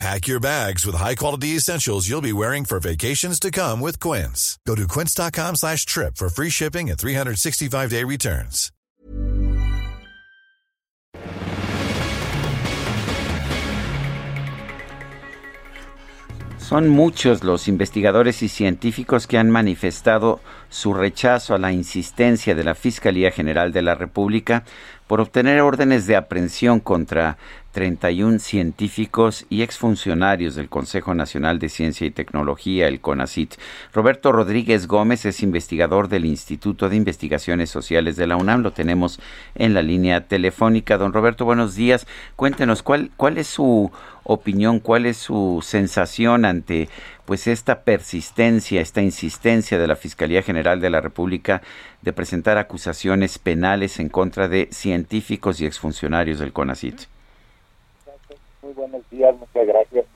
Pack your bags with high-quality essentials you'll be wearing for vacations to come with Quince. Go to quince.com slash trip for free shipping and 365-day returns. Son muchos los investigadores y científicos que han manifestado su rechazo a la insistencia de la Fiscalía General de la República por obtener órdenes de aprehensión contra 31 científicos y exfuncionarios del Consejo Nacional de Ciencia y Tecnología, el CONACIT. Roberto Rodríguez Gómez es investigador del Instituto de Investigaciones Sociales de la UNAM. Lo tenemos en la línea telefónica. Don Roberto, buenos días. Cuéntenos cuál, cuál es su opinión, cuál es su sensación ante pues esta persistencia, esta insistencia de la Fiscalía General de la República de presentar acusaciones penales en contra de científicos y exfuncionarios del CONACIT. Buenos días, muchas gracias.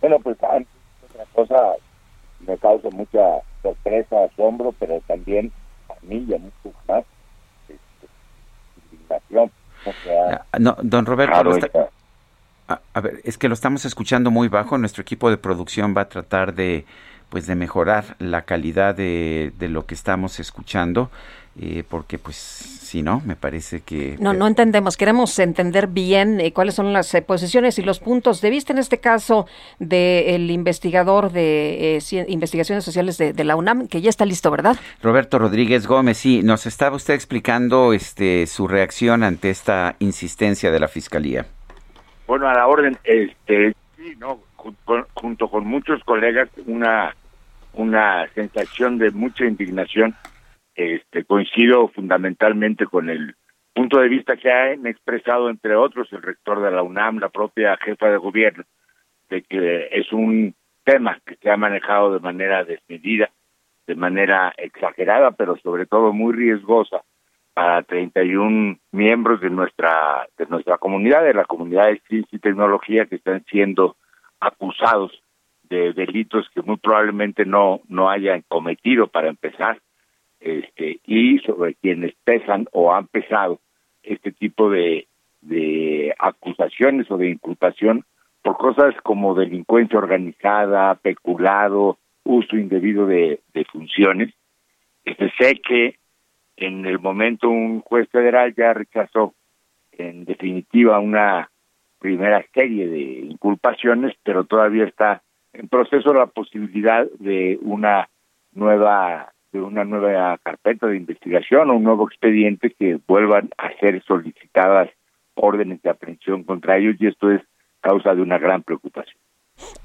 Bueno, pues antes, otra cosa me causa mucha sorpresa, asombro, pero también a mí y a muchos más este, indignación. Ah, no, don Roberto, a, a, ver, es que lo estamos escuchando muy bajo. Nuestro equipo de producción va a tratar de, pues, de mejorar la calidad de, de lo que estamos escuchando, eh, porque, pues, sí, ¿no? Me parece que... No, no entendemos. Queremos entender bien eh, cuáles son las eh, posiciones y los puntos de vista en este caso del investigador de eh, investigaciones sociales de, de, la UNAM, que ya está listo, ¿verdad? Roberto Rodríguez Gómez, sí. Nos estaba usted explicando este su reacción ante esta insistencia de la Fiscalía. Bueno, a la orden, este, sí, ¿no? Junto, junto con muchos colegas, una, una sensación de mucha indignación. Este, coincido fundamentalmente con el punto de vista que han expresado, entre otros, el rector de la UNAM, la propia jefa de gobierno, de que es un tema que se ha manejado de manera desmedida, de manera exagerada, pero sobre todo muy riesgosa para 31 miembros de nuestra de nuestra comunidad, de la comunidad de ciencia y tecnología que están siendo acusados de delitos que muy probablemente no no hayan cometido para empezar este, y sobre quienes pesan o han pesado este tipo de, de acusaciones o de inculpación por cosas como delincuencia organizada, peculado, uso indebido de, funciones. Este, sé que en el momento un juez federal ya rechazó en definitiva una primera serie de inculpaciones, pero todavía está en proceso la posibilidad de una nueva de una nueva carpeta de investigación o un nuevo expediente que vuelvan a ser solicitadas órdenes de aprehensión contra ellos y esto es causa de una gran preocupación.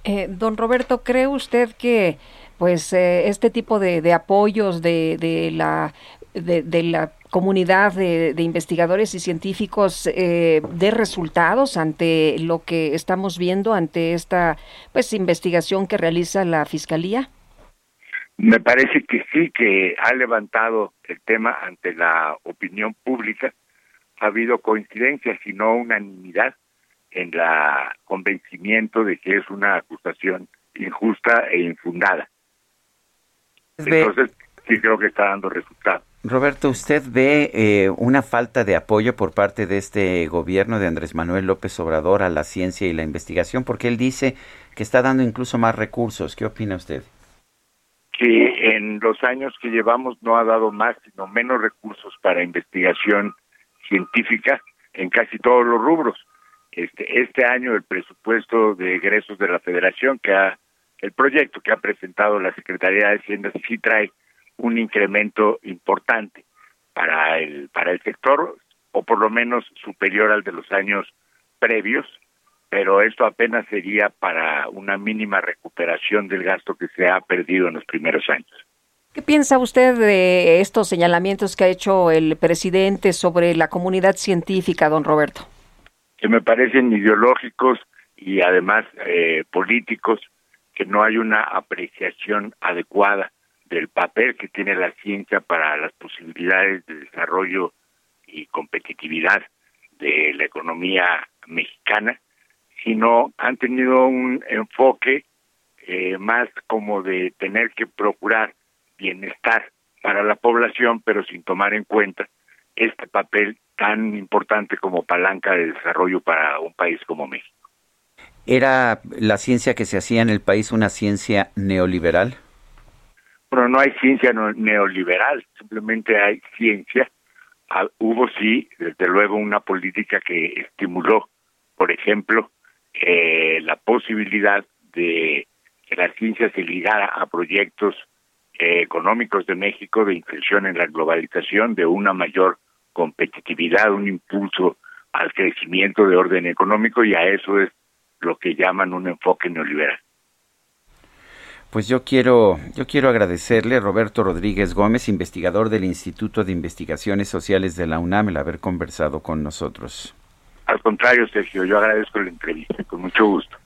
Eh, don Roberto, ¿cree usted que pues eh, este tipo de, apoyos de, de la de, de, la comunidad de, de, investigadores y científicos eh, de resultados ante lo que estamos viendo ante esta pues investigación que realiza la fiscalía? Me parece que sí, que ha levantado el tema ante la opinión pública. Ha habido coincidencias y no unanimidad en la convencimiento de que es una acusación injusta e infundada. Entonces, sí creo que está dando resultados. Roberto, ¿usted ve eh, una falta de apoyo por parte de este gobierno de Andrés Manuel López Obrador a la ciencia y la investigación? Porque él dice que está dando incluso más recursos. ¿Qué opina usted? que en los años que llevamos no ha dado más sino menos recursos para investigación científica en casi todos los rubros. Este, este año el presupuesto de egresos de la Federación, que ha, el proyecto que ha presentado la Secretaría de Hacienda sí trae un incremento importante para el para el sector o por lo menos superior al de los años previos pero esto apenas sería para una mínima recuperación del gasto que se ha perdido en los primeros años. ¿Qué piensa usted de estos señalamientos que ha hecho el presidente sobre la comunidad científica, don Roberto? Que me parecen ideológicos y además eh, políticos, que no hay una apreciación adecuada del papel que tiene la ciencia para las posibilidades de desarrollo y competitividad de la economía mexicana, sino han tenido un enfoque eh, más como de tener que procurar bienestar para la población, pero sin tomar en cuenta este papel tan importante como palanca de desarrollo para un país como México. ¿Era la ciencia que se hacía en el país una ciencia neoliberal? Bueno, no hay ciencia neoliberal, simplemente hay ciencia. Ah, hubo sí, desde luego, una política que estimuló, por ejemplo, eh, la posibilidad de que la ciencia se ligara a proyectos eh, económicos de México, de inclusión en la globalización, de una mayor competitividad, un impulso al crecimiento de orden económico y a eso es lo que llaman un enfoque neoliberal. Pues yo quiero, yo quiero agradecerle a Roberto Rodríguez Gómez, investigador del Instituto de Investigaciones Sociales de la UNAM, el haber conversado con nosotros. Al contrario, Sergio, yo agradezco la entrevista, con mucho gusto.